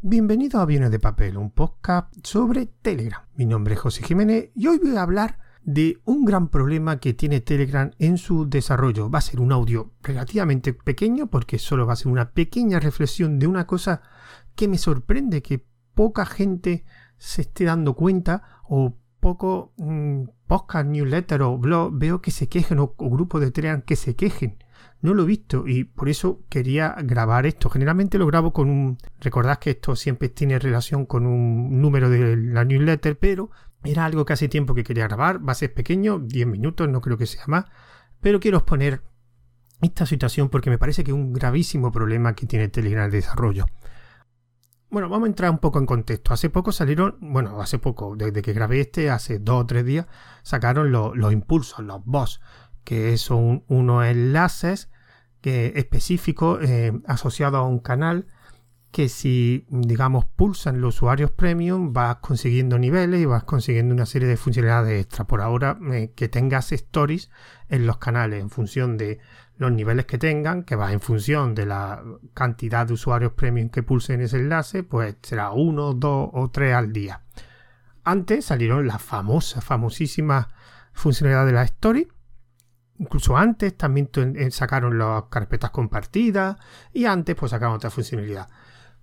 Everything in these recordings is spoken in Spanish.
Bienvenido a Aviones de Papel, un podcast sobre Telegram. Mi nombre es José Jiménez y hoy voy a hablar de un gran problema que tiene Telegram en su desarrollo. Va a ser un audio relativamente pequeño porque solo va a ser una pequeña reflexión de una cosa que me sorprende que poca gente se esté dando cuenta o poco mmm, podcast, newsletter o blog veo que se quejen o, o grupos de Telegram que se quejen no lo he visto y por eso quería grabar esto. Generalmente lo grabo con un... Recordad que esto siempre tiene relación con un número de la newsletter, pero era algo que hace tiempo que quería grabar. Va a ser pequeño, 10 minutos, no creo que sea más. Pero quiero exponer esta situación porque me parece que es un gravísimo problema que tiene Telegram de desarrollo. Bueno, vamos a entrar un poco en contexto. Hace poco salieron, bueno, hace poco, desde que grabé este, hace dos o tres días, sacaron los, los impulsos, los boss que son unos enlaces específicos eh, asociados a un canal que si digamos pulsan los usuarios premium vas consiguiendo niveles y vas consiguiendo una serie de funcionalidades extra. Por ahora eh, que tengas stories en los canales en función de los niveles que tengan que va en función de la cantidad de usuarios premium que pulsen ese enlace pues será uno dos o tres al día. Antes salieron las famosas famosísimas funcionalidades de la story Incluso antes también eh, sacaron las carpetas compartidas y antes pues sacaron otra funcionalidad.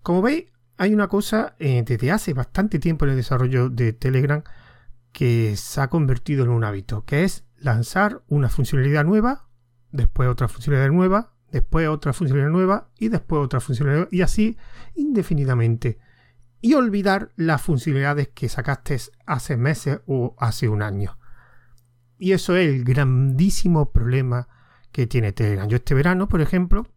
Como veis, hay una cosa eh, desde hace bastante tiempo en el desarrollo de Telegram que se ha convertido en un hábito, que es lanzar una funcionalidad nueva, después otra funcionalidad nueva, después otra funcionalidad nueva y después otra funcionalidad y así indefinidamente. Y olvidar las funcionalidades que sacaste hace meses o hace un año. Y eso es el grandísimo problema que tiene Telegram. Yo este verano, por ejemplo,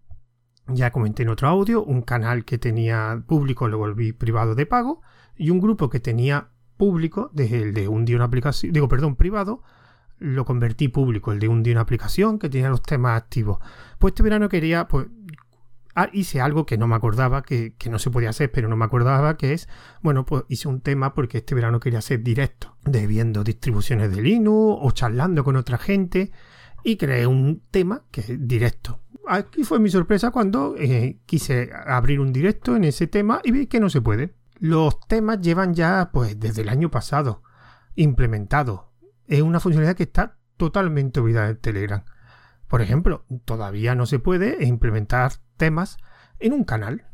ya comenté en otro audio, un canal que tenía público lo volví privado de pago y un grupo que tenía público desde el de un día una aplicación, digo, perdón, privado, lo convertí público, el de un día una aplicación que tenía los temas activos. Pues este verano quería, pues Ah, hice algo que no me acordaba, que, no se podía hacer, pero no me acordaba, que es, bueno, pues hice un tema porque este verano quería hacer directo, de viendo distribuciones de Linux o charlando con otra gente, y creé un tema que es directo. Aquí fue mi sorpresa cuando eh, quise abrir un directo en ese tema y vi que no se puede. Los temas llevan ya, pues, desde el año pasado implementado. Es una funcionalidad que está totalmente olvidada en Telegram. Por ejemplo, todavía no se puede implementar temas en un canal.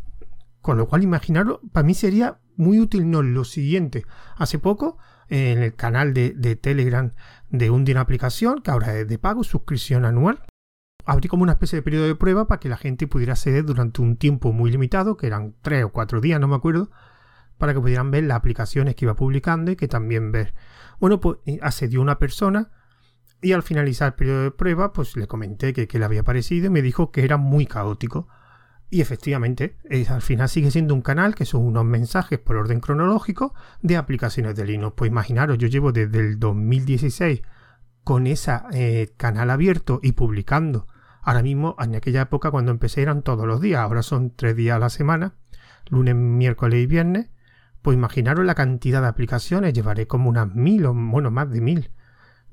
Con lo cual, imaginarlo, para mí sería muy útil no lo siguiente. Hace poco, en el canal de, Telegram de un día aplicación, que ahora es de pago, suscripción anual, abrí como una especie de periodo de prueba para que la gente pudiera acceder durante un tiempo muy limitado, que eran tres o cuatro días, no me acuerdo, para que pudieran ver las aplicaciones que iba publicando y que también ver. Bueno, pues eh, accedió una persona y al finalizar el periodo de prueba, pues le comenté que, le había parecido y me dijo que era muy caótico. Y efectivamente, al final sigue siendo un canal que son unos mensajes por orden cronológico de aplicaciones de Linux. Pues imaginaros, yo llevo desde el 2016 con ese eh, canal abierto y publicando. Ahora mismo, en aquella época cuando empecé eran todos los días, ahora son tres días a la semana, lunes, miércoles y viernes. Pues imaginaros la cantidad de aplicaciones, llevaré como unas mil o bueno, más de mil.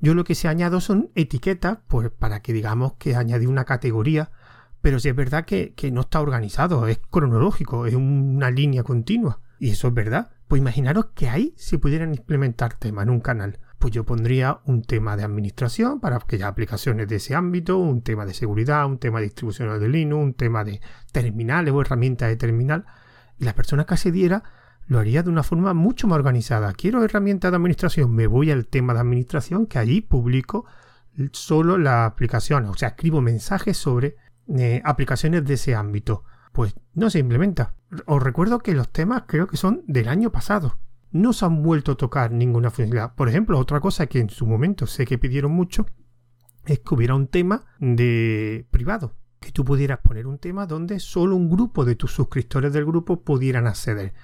Yo lo que se añado son etiquetas, pues para que digamos que añadí una categoría, pero si es verdad que, no está organizado, es cronológico, es una línea continua. Y eso es verdad. Pues imaginaros que ahí se pudieran implementar temas en un canal. Pues yo pondría un tema de administración para aquellas aplicaciones de ese ámbito, un tema de seguridad, un tema de distribución de Linux, un tema de terminales o herramientas de terminal. Y la persona que accediera lo haría de una forma mucho más organizada. Quiero herramientas de administración, me voy al tema de administración, que allí publico solo las aplicaciones, o sea, escribo mensajes sobre eh, aplicaciones de ese ámbito. Pues no se implementa. Os recuerdo que los temas creo que son del año pasado. No se han vuelto a tocar ninguna funcionalidad. Por ejemplo, otra cosa que en su momento sé que pidieron mucho es que hubiera un tema de privado. Que tú pudieras poner un tema donde solo un grupo de tus suscriptores del grupo pudieran acceder.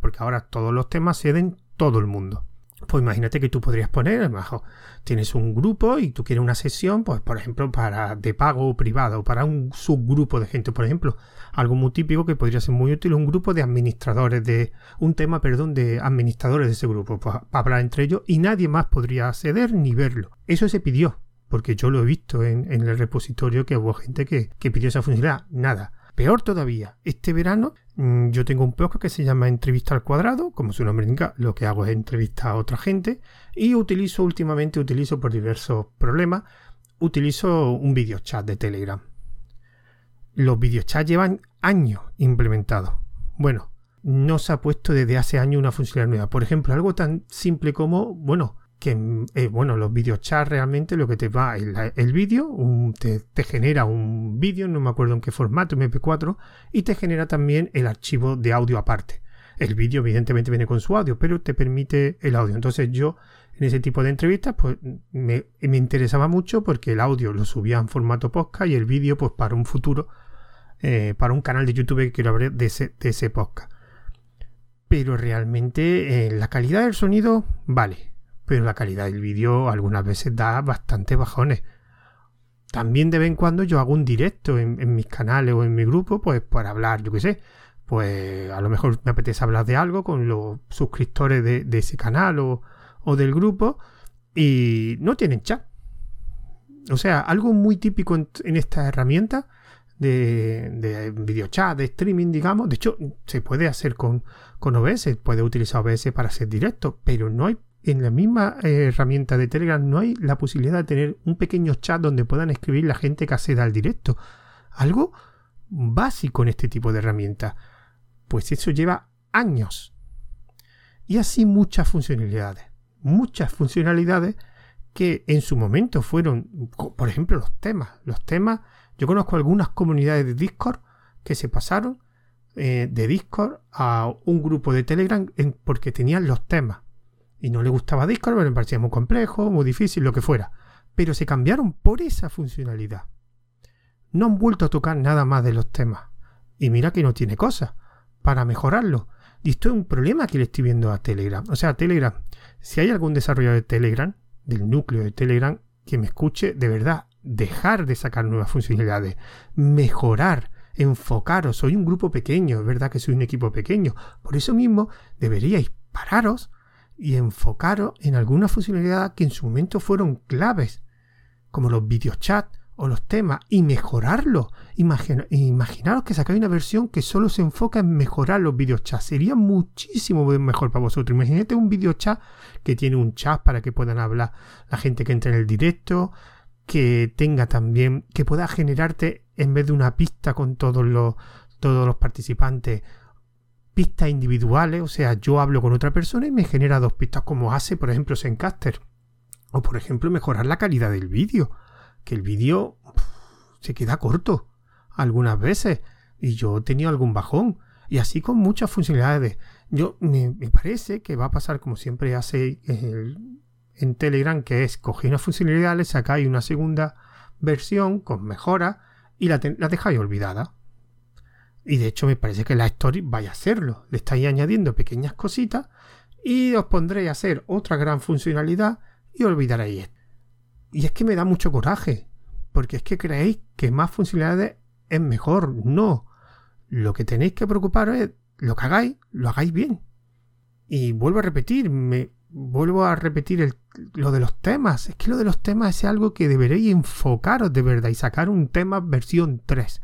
Porque ahora todos los temas se den todo el mundo. Pues imagínate que tú podrías poner, mejor, tienes un grupo y tú quieres una sesión, pues por ejemplo, para de pago o privado, o para un subgrupo de gente, por ejemplo, algo muy típico que podría ser muy útil, un grupo de administradores de, un tema, perdón, de administradores de ese grupo, pues, para hablar entre ellos y nadie más podría acceder ni verlo. Eso se pidió, porque yo lo he visto en, el repositorio que hubo gente que, que pidió esa funcionalidad. Nada. Peor todavía, este verano Mm, yo tengo un podcast que se llama Entrevista al Cuadrado, como su nombre indica, lo que hago es entrevistar a otra gente y utilizo últimamente, utilizo por diversos problemas, utilizo un video chat de Telegram. Los videochats llevan años implementados. Bueno, no se ha puesto desde hace años una funcionalidad nueva. Por ejemplo, algo tan simple como, bueno, que eh, bueno, los videochats realmente lo que te va el, el vídeo, te, te, genera un vídeo, no me acuerdo en qué formato, MP4, y te genera también el archivo de audio aparte. El vídeo evidentemente viene con su audio, pero te permite el audio. Entonces yo en ese tipo de entrevistas pues me, me interesaba mucho porque el audio lo subía en formato podcast y el vídeo pues para un futuro, eh, para un canal de YouTube que quiero abrir de ese, de ese podcast. Pero realmente eh, la calidad del sonido vale, pero la calidad del vídeo algunas veces da bastante bajones. También de vez en cuando yo hago un directo en, mis canales o en mi grupo, pues para hablar, yo qué sé, pues a lo mejor me apetece hablar de algo con los suscriptores de, ese canal o, del grupo y no tienen chat. O sea, algo muy típico en, esta herramienta de, de video chat, de streaming, digamos. De hecho, se puede hacer con, con OBS, puede utilizar OBS para hacer directo, pero no hay en la misma eh, herramienta de Telegram no hay la posibilidad de tener un pequeño chat donde puedan escribir la gente que acceda al directo. Algo básico en este tipo de herramientas. Pues eso lleva años. Y así muchas funcionalidades. Muchas funcionalidades que en su momento fueron, por ejemplo, los temas. Los temas, yo conozco algunas comunidades de Discord que se pasaron eh, de Discord a un grupo de Telegram porque tenían los temas y no le gustaba Discord, me parecía muy complejo, muy difícil, lo que fuera. Pero se cambiaron por esa funcionalidad. No han vuelto a tocar nada más de los temas. Y mira que no tiene cosas para mejorarlo. Y esto es un problema que le estoy viendo a Telegram. O sea, Telegram, si hay algún desarrollador de Telegram, del núcleo de Telegram, que me escuche, de verdad, dejar de sacar nuevas funcionalidades, mejorar, enfocaros. Soy un grupo pequeño, es verdad que soy un equipo pequeño. Por eso mismo deberíais pararos y enfocaros en alguna funcionalidad que en su momento fueron claves, como los videochats o los temas, y mejorarlo. imaginaros que sacáis una versión que solo se enfoca en mejorar los videochats. Sería muchísimo mejor para vosotros. Imagínate un videochat que tiene un chat para que puedan hablar la gente que entra en el directo, que tenga también, que pueda generarte en vez de una pista con todos los, todos los participantes, pistas individuales, o sea, yo hablo con otra persona y me genera dos pistas como hace, por ejemplo, Zencaster. O, por ejemplo, mejorar la calidad del vídeo, que el vídeo se queda corto algunas veces y yo he tenido algún bajón. Y así con muchas funcionalidades. Yo me, parece que va a pasar como siempre hace en Telegram, que es coger una funcionalidad, le sacáis una segunda versión con mejora y la, la dejáis olvidada. Y de hecho me parece que la story vaya a hacerlo. Le estáis añadiendo pequeñas cositas y os pondréis a hacer otra gran funcionalidad y olvidaréis Y es que me da mucho coraje, porque es que creéis que más funcionalidades es mejor. No. Lo que tenéis que preocuparos es lo que hagáis, lo hagáis bien. Y vuelvo a repetir, me vuelvo a repetir lo de los temas. Es que lo de los temas es algo que deberéis enfocaros de verdad y sacar un tema versión 3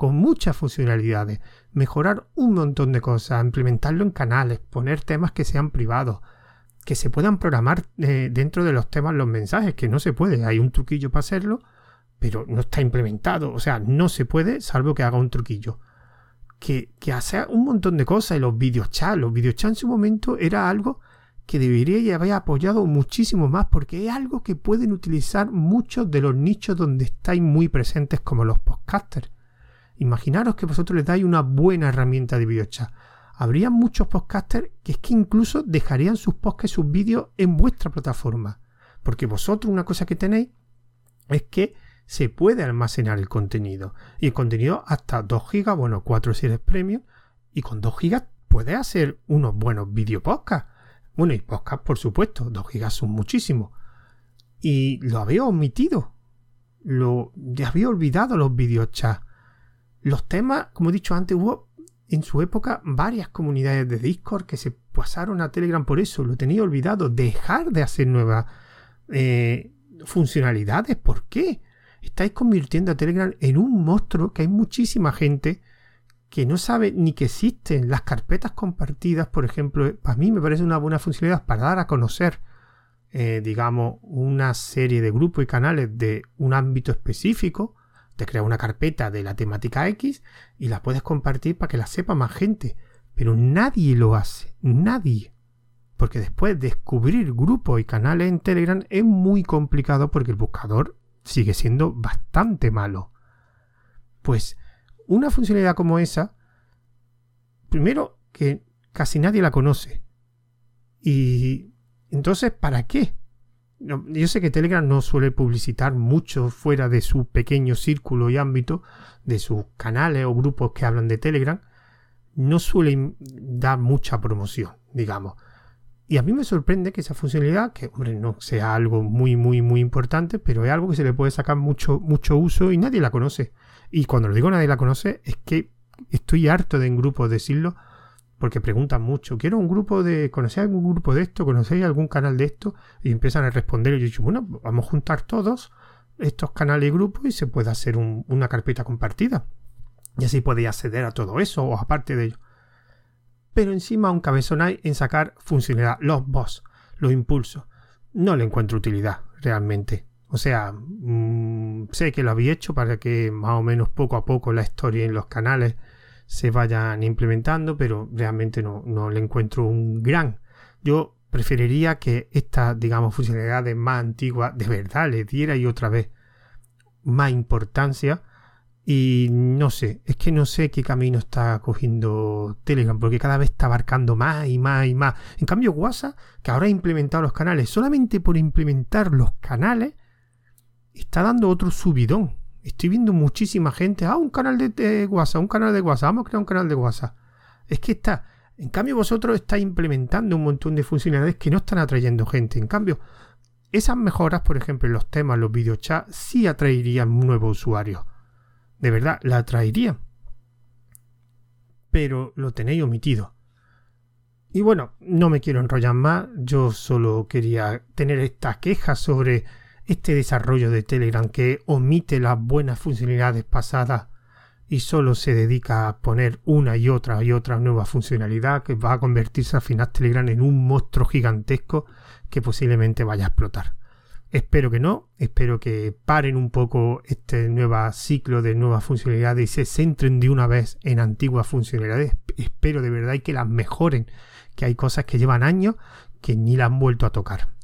con muchas funcionalidades, mejorar un montón de cosas, implementarlo en canales, poner temas que sean privados, que se puedan programar eh, dentro de los temas los mensajes, que no se puede, hay un truquillo para hacerlo, pero no está implementado, o sea, no se puede salvo que haga un truquillo. Que, que hace un montón de cosas, y los videochats, los videochats en su momento era algo que debería y haber apoyado muchísimo más porque es algo que pueden utilizar muchos de los nichos donde estáis muy presentes como los podcasters Imaginaros que vosotros les dais una buena herramienta de videochat. Habría muchos podcasters que es que incluso dejarían sus podcasts, sus vídeos en vuestra plataforma. Porque vosotros una cosa que tenéis es que se puede almacenar el contenido. Y el contenido hasta 2 GB, bueno, 4 si eres premium. Y con 2 GB puedes hacer unos buenos video podcasts. Bueno, y podcast, por supuesto, 2 GB son muchísimos. Y lo había omitido. Lo, ya había olvidado los videochats. Los temas, como he dicho antes, hubo en su época varias comunidades de Discord que se pasaron a Telegram por eso, lo tenía olvidado, dejar de hacer nuevas eh, funcionalidades, ¿por qué? Estáis convirtiendo a Telegram en un monstruo que hay muchísima gente que no sabe ni que existen las carpetas compartidas, por ejemplo, para mí me parece una buena funcionalidad para dar a conocer, eh, digamos, una serie de grupos y canales de un ámbito específico. Te crea una carpeta de la temática X y la puedes compartir para que la sepa más gente. Pero nadie lo hace, nadie. Porque después descubrir grupos y canales en Telegram es muy complicado porque el buscador sigue siendo bastante malo. Pues una funcionalidad como esa, primero que casi nadie la conoce. Y entonces, ¿para qué? Yo sé que Telegram no suele publicitar mucho fuera de su pequeño círculo y ámbito, de sus canales o grupos que hablan de Telegram, no suelen dar mucha promoción, digamos. Y a mí me sorprende que esa funcionalidad, que hombre, no sea algo muy, muy, muy importante, pero es algo que se le puede sacar mucho, mucho uso y nadie la conoce. Y cuando lo digo nadie la conoce, es que estoy harto de en grupos decirlo, porque preguntan mucho, quiero un grupo de, ¿conocéis algún grupo de esto? ¿Conocéis algún canal de esto? Y empiezan a responder y yo digo, bueno, vamos a juntar todos estos canales y grupos y se puede hacer una carpeta compartida. Y así podéis acceder a todo eso o aparte de ello pero encima un cabezonáis en sacar funcionalidad, los boss, los impulsos. No le encuentro utilidad realmente. O sea, mm, sé que lo había hecho para que más o menos poco a poco la historia en los canales se vayan implementando, pero realmente no, no le encuentro un gran. Yo preferiría que estas, digamos, funcionalidades más antiguas de verdad le diera y otra vez más importancia y no sé, es que no sé qué camino está cogiendo Telegram, porque cada vez está abarcando más y más y más. En cambio, WhatsApp, que ahora ha implementado los canales, solamente por implementar los canales, está dando otro subidón. Estoy viendo muchísima gente, ah, un canal de, WhatsApp, un canal de WhatsApp, vamos a crear un canal de WhatsApp. Es que está, en cambio vosotros estáis implementando un montón de funcionalidades que no están atrayendo gente. En cambio, esas mejoras, por ejemplo, en los temas, los videochats, sí atraerían nuevos usuarios de verdad la traería. Pero lo tenéis omitido. Y bueno, no me quiero enrollar más, yo solo quería tener esta queja sobre este desarrollo de Telegram que omite las buenas funcionalidades pasadas y solo se dedica a poner una y otra y otra nueva funcionalidad que va a convertirse al final Telegram en un monstruo gigantesco que posiblemente vaya a explotar. Espero que no, espero que paren un poco este nuevo ciclo de nuevas funcionalidades y se centren de una vez en antiguas funcionalidades. Espero de verdad que las mejoren, que hay cosas que llevan años que ni la han vuelto a tocar.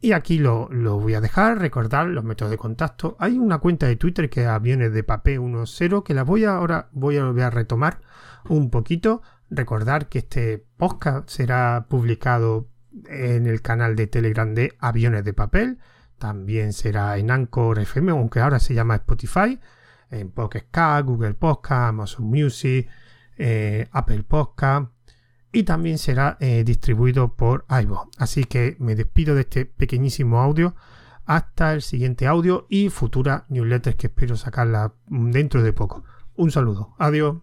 Y aquí lo, voy a dejar, recordar los métodos de contacto. Hay una cuenta de Twitter que es aviones de papel 10 que la voy a, ahora voy a volver a retomar un poquito. Recordar que este podcast será publicado en el canal de Telegram de Aviones de Papel también será en Anchor FM, aunque ahora se llama Spotify, en Pocket Google Podcast, Amazon Music, eh, Apple Podcast y también será eh, distribuido por iVoox. Así que me despido de este pequeñísimo audio hasta el siguiente audio y futura newsletters que espero sacarla dentro de poco. Un saludo, adiós.